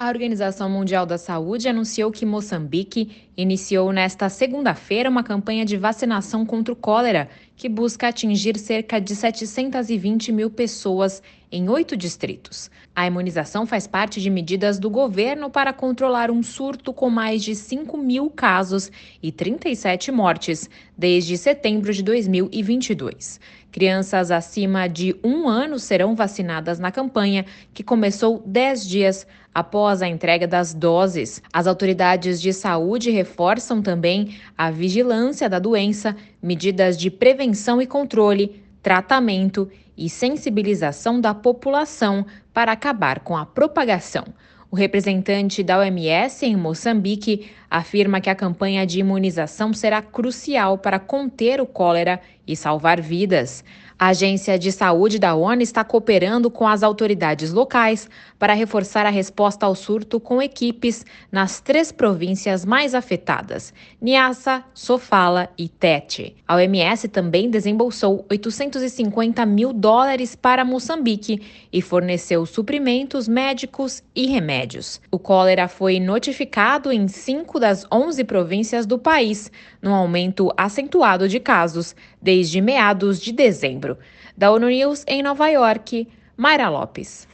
A Organização Mundial da Saúde anunciou que Moçambique iniciou nesta segunda-feira uma campanha de vacinação contra o cólera, que busca atingir cerca de 720 mil pessoas em oito distritos. A imunização faz parte de medidas do governo para controlar um surto com mais de 5 mil casos e 37 mortes desde setembro de 2022. Crianças acima de um ano serão vacinadas na campanha, que começou 10 dias após a entrega das doses. As autoridades de saúde reforçam também a vigilância da doença, medidas de prevenção e controle, tratamento e sensibilização da população para acabar com a propagação. O representante da OMS em Moçambique afirma que a campanha de imunização será crucial para conter o cólera e salvar vidas. A Agência de Saúde da ONU está cooperando com as autoridades locais para reforçar a resposta ao surto com equipes nas três províncias mais afetadas: Niassa, Sofala e Tete. A OMS também desembolsou 850 mil dólares para Moçambique e forneceu suprimentos médicos e remédios. O cólera foi notificado em cinco das 11 províncias do país, num aumento acentuado de casos desde meados de dezembro. Da ONU News em Nova York, Mayra Lopes.